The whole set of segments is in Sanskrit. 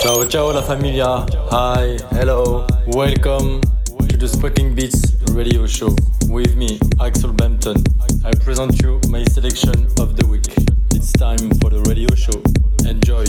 Ciao, ciao la familia. Hi, hello, welcome to the Squatting Beats radio show. With me, Axel Bampton. I present you my selection of the week. It's time for the radio show. Enjoy.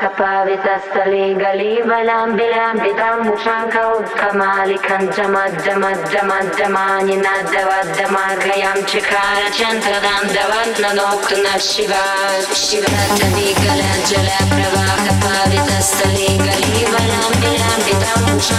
कपावितस्थले गलीबलाम्बिलां पितां शाखौ कमालिकं च मध्यमध्यमध्यमानि न दव चन्द्रदा कपावितस्थले गलीबलाम्बिया पिता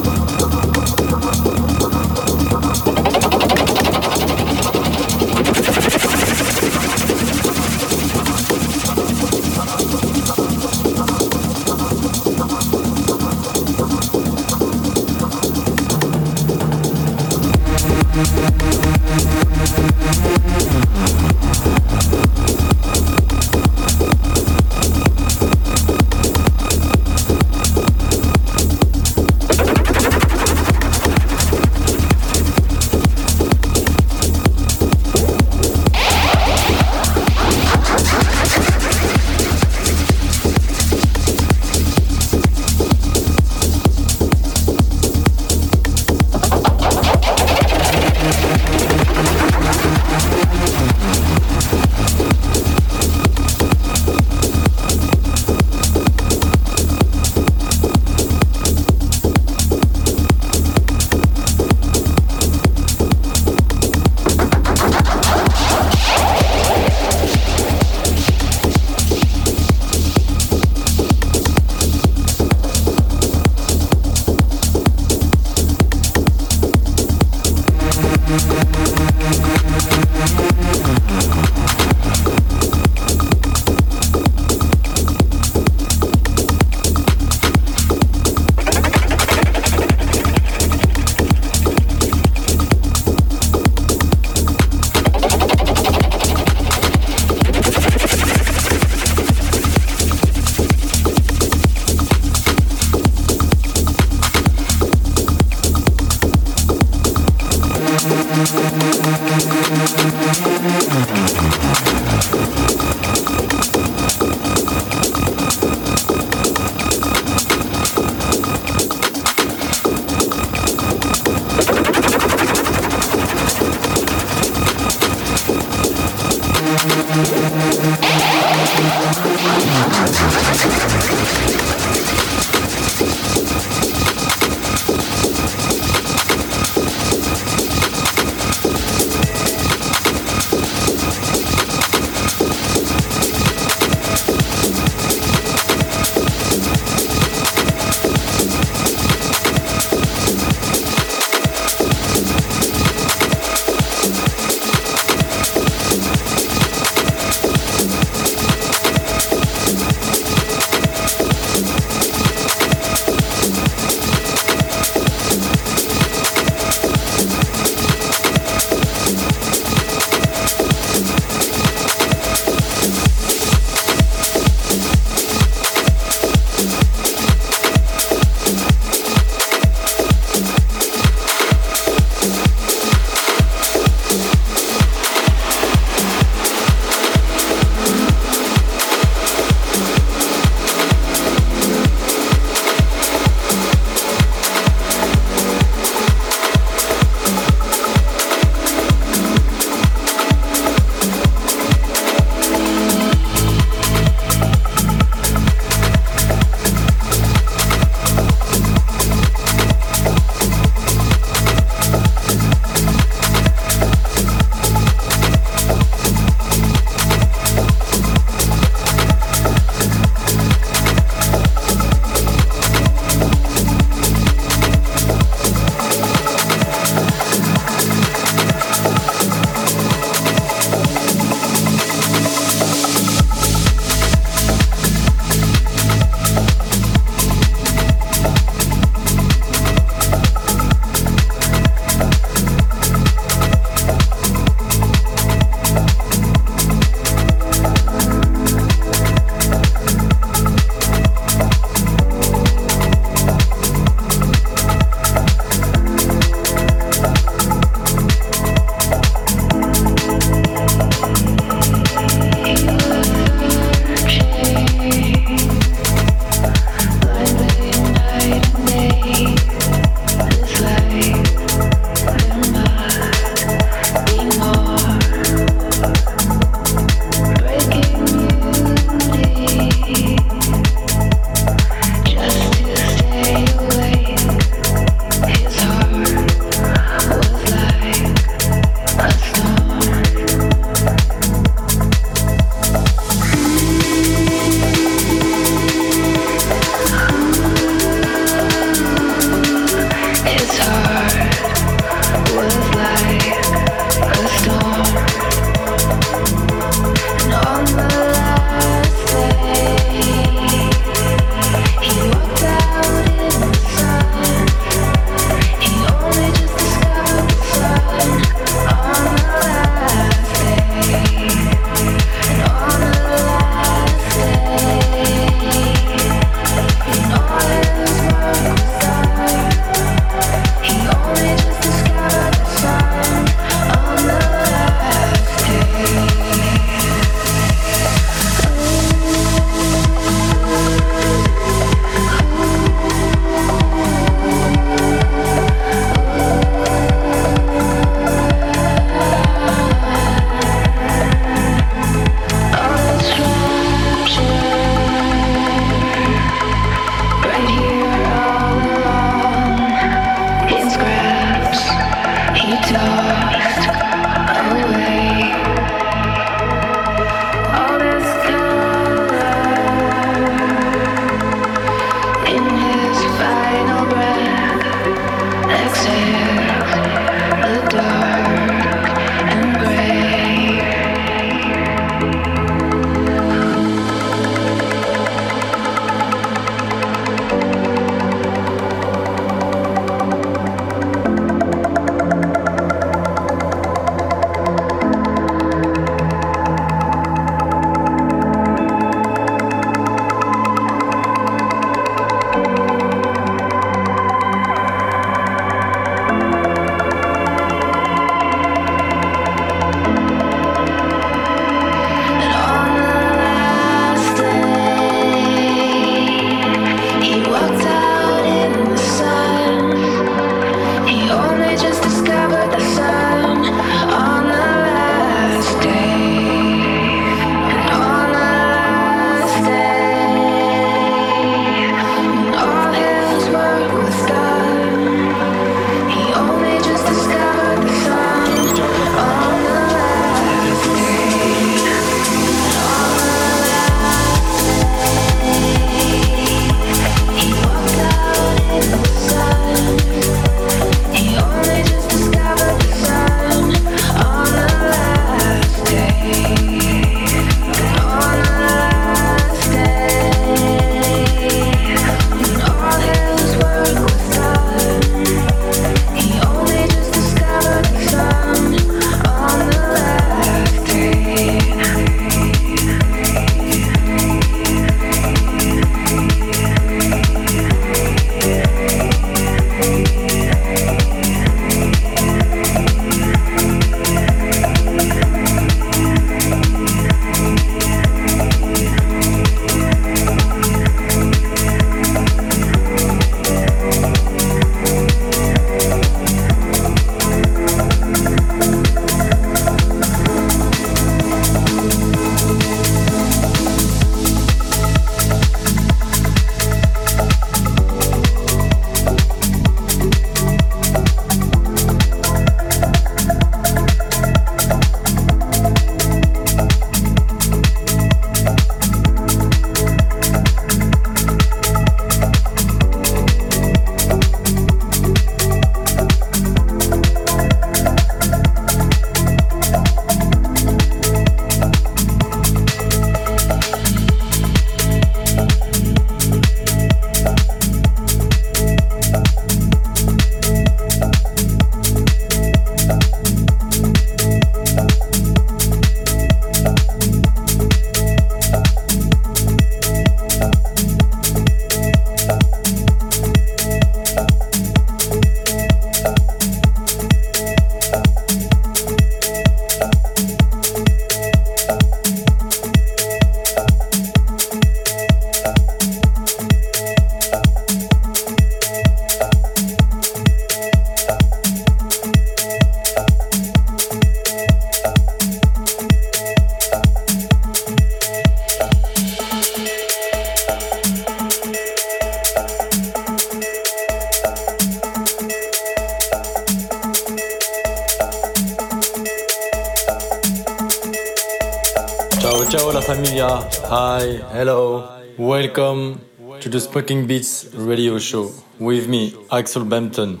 Fucking Beats radio show with me, Axel Bampton.